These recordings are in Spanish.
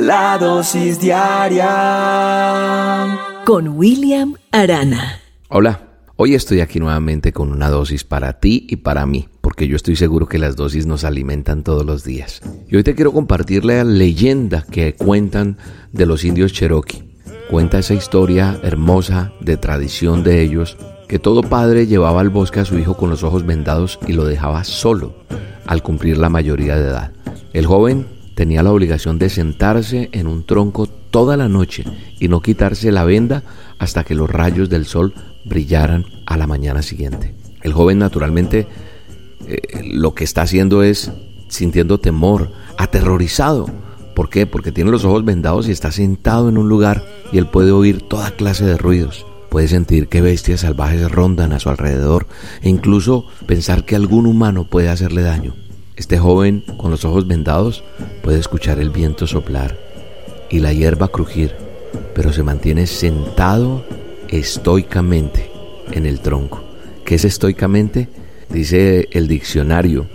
La dosis diaria con William Arana. Hola, hoy estoy aquí nuevamente con una dosis para ti y para mí, porque yo estoy seguro que las dosis nos alimentan todos los días. Y hoy te quiero compartir la leyenda que cuentan de los indios Cherokee. Cuenta esa historia hermosa de tradición de ellos, que todo padre llevaba al bosque a su hijo con los ojos vendados y lo dejaba solo al cumplir la mayoría de edad. El joven tenía la obligación de sentarse en un tronco toda la noche y no quitarse la venda hasta que los rayos del sol brillaran a la mañana siguiente. El joven naturalmente eh, lo que está haciendo es sintiendo temor, aterrorizado. ¿Por qué? Porque tiene los ojos vendados y está sentado en un lugar y él puede oír toda clase de ruidos. Puede sentir que bestias salvajes rondan a su alrededor e incluso pensar que algún humano puede hacerle daño. Este joven con los ojos vendados puede escuchar el viento soplar y la hierba crujir, pero se mantiene sentado estoicamente en el tronco. ¿Qué es estoicamente? Dice el diccionario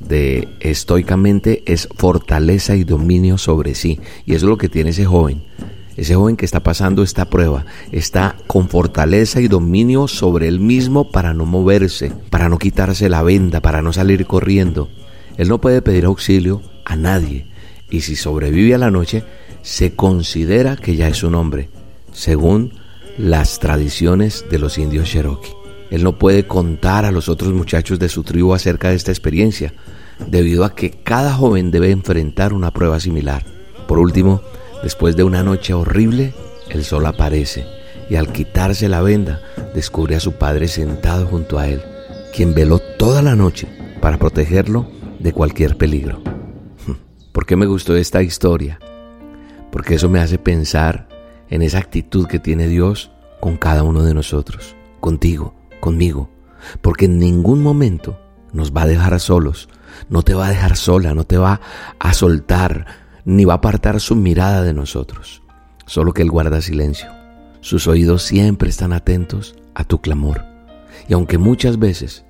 de estoicamente es fortaleza y dominio sobre sí. Y eso es lo que tiene ese joven. Ese joven que está pasando esta prueba está con fortaleza y dominio sobre él mismo para no moverse, para no quitarse la venda, para no salir corriendo. Él no puede pedir auxilio a nadie y si sobrevive a la noche, se considera que ya es un hombre, según las tradiciones de los indios Cherokee. Él no puede contar a los otros muchachos de su tribu acerca de esta experiencia, debido a que cada joven debe enfrentar una prueba similar. Por último, después de una noche horrible, el sol aparece y al quitarse la venda descubre a su padre sentado junto a él, quien veló toda la noche para protegerlo de cualquier peligro. ¿Por qué me gustó esta historia? Porque eso me hace pensar en esa actitud que tiene Dios con cada uno de nosotros, contigo, conmigo, porque en ningún momento nos va a dejar solos, no te va a dejar sola, no te va a soltar, ni va a apartar su mirada de nosotros, solo que Él guarda silencio. Sus oídos siempre están atentos a tu clamor. Y aunque muchas veces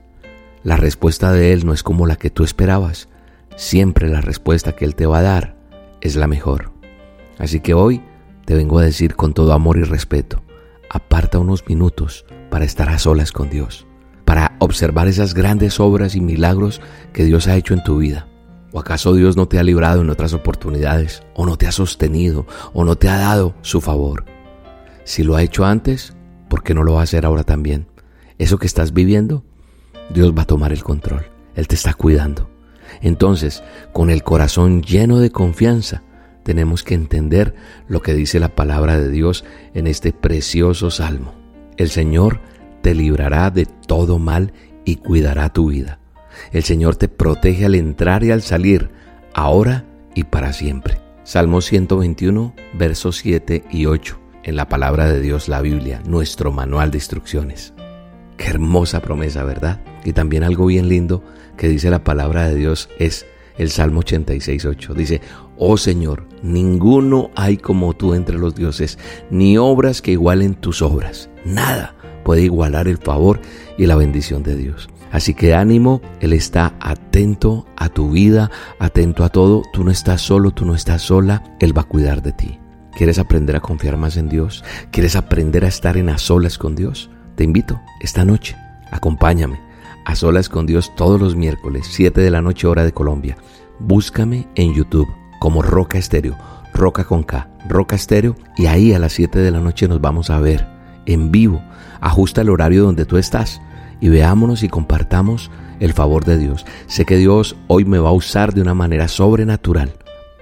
la respuesta de Él no es como la que tú esperabas. Siempre la respuesta que Él te va a dar es la mejor. Así que hoy te vengo a decir con todo amor y respeto, aparta unos minutos para estar a solas con Dios, para observar esas grandes obras y milagros que Dios ha hecho en tu vida. ¿O acaso Dios no te ha librado en otras oportunidades? ¿O no te ha sostenido? ¿O no te ha dado su favor? Si lo ha hecho antes, ¿por qué no lo va a hacer ahora también? Eso que estás viviendo Dios va a tomar el control. Él te está cuidando. Entonces, con el corazón lleno de confianza, tenemos que entender lo que dice la palabra de Dios en este precioso salmo. El Señor te librará de todo mal y cuidará tu vida. El Señor te protege al entrar y al salir, ahora y para siempre. Salmo 121, versos 7 y 8, en la palabra de Dios, la Biblia, nuestro manual de instrucciones. Qué hermosa promesa, ¿verdad? Y también algo bien lindo que dice la palabra de Dios es el Salmo 86.8. Dice, oh Señor, ninguno hay como tú entre los dioses, ni obras que igualen tus obras. Nada puede igualar el favor y la bendición de Dios. Así que ánimo, Él está atento a tu vida, atento a todo. Tú no estás solo, tú no estás sola, Él va a cuidar de ti. ¿Quieres aprender a confiar más en Dios? ¿Quieres aprender a estar en a solas con Dios? Te invito esta noche, acompáñame a solas con Dios todos los miércoles, 7 de la noche hora de Colombia. Búscame en YouTube como Roca Estéreo, Roca con K, Roca Estéreo, y ahí a las 7 de la noche nos vamos a ver en vivo. Ajusta el horario donde tú estás y veámonos y compartamos el favor de Dios. Sé que Dios hoy me va a usar de una manera sobrenatural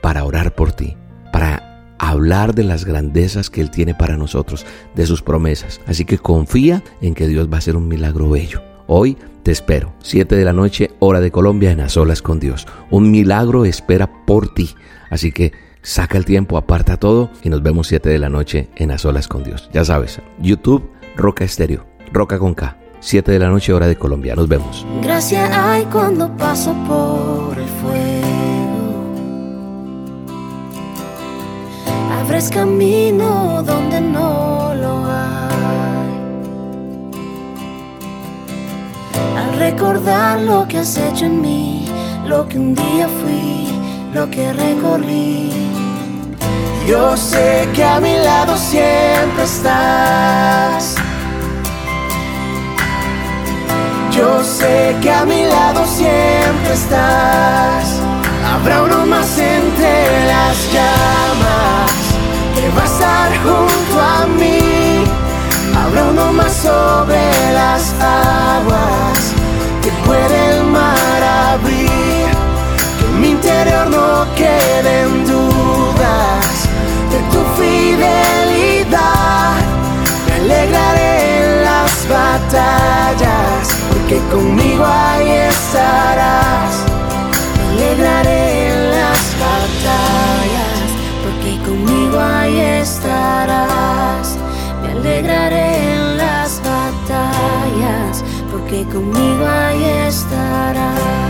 para orar por ti, para hablar de las grandezas que Él tiene para nosotros, de sus promesas. Así que confía en que Dios va a hacer un milagro bello. Hoy te espero, 7 de la noche, hora de Colombia, en A Solas con Dios. Un milagro espera por ti. Así que saca el tiempo, aparta todo y nos vemos 7 de la noche en A Solas con Dios. Ya sabes, YouTube, Roca Estéreo, Roca con K. 7 de la noche, hora de Colombia. Nos vemos. Gracias hay cuando paso por el fuego. abres camino donde no lo hay. Recordar lo que has hecho en mí, lo que un día fui, lo que recorrí, Yo sé que a mi lado siempre estás. Yo sé que a mi lado siempre estás. Habrá uno más entre las llamas que va a estar junto a mí. Habrá uno más sobre interior no queden dudas de tu fidelidad. Me alegraré en las batallas, porque conmigo ahí estarás. Me alegraré en las batallas, porque conmigo ahí estarás. Me alegraré en las batallas, porque conmigo ahí estarás.